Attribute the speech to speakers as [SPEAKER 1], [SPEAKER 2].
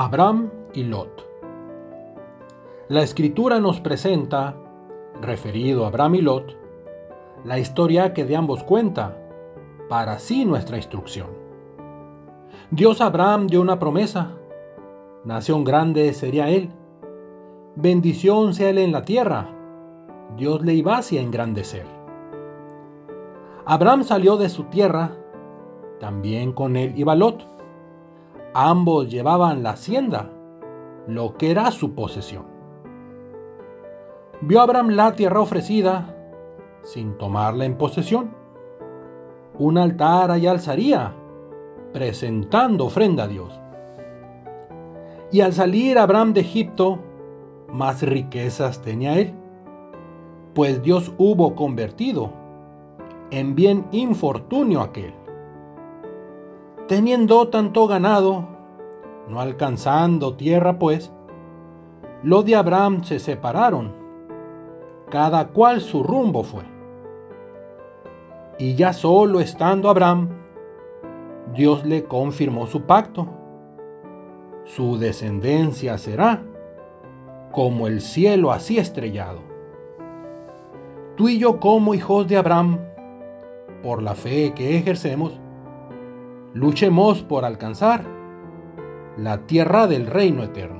[SPEAKER 1] Abraham y Lot. La escritura nos presenta, referido a Abraham y Lot, la historia que de ambos cuenta, para sí nuestra instrucción. Dios Abraham dio una promesa, nación grande sería él, bendición sea él en la tierra, Dios le iba hacia engrandecer. Abraham salió de su tierra, también con él iba Lot Ambos llevaban la hacienda, lo que era su posesión. Vio Abraham la tierra ofrecida sin tomarla en posesión. Un altar allá alzaría, presentando ofrenda a Dios. Y al salir Abraham de Egipto, más riquezas tenía él, pues Dios hubo convertido en bien infortunio aquel teniendo tanto ganado, no alcanzando tierra pues, los de Abraham se separaron, cada cual su rumbo fue. Y ya solo estando Abraham, Dios le confirmó su pacto. Su descendencia será como el cielo así estrellado. Tú y yo como hijos de Abraham, por la fe que ejercemos, luchemos por alcanzar la tierra del reino eterno.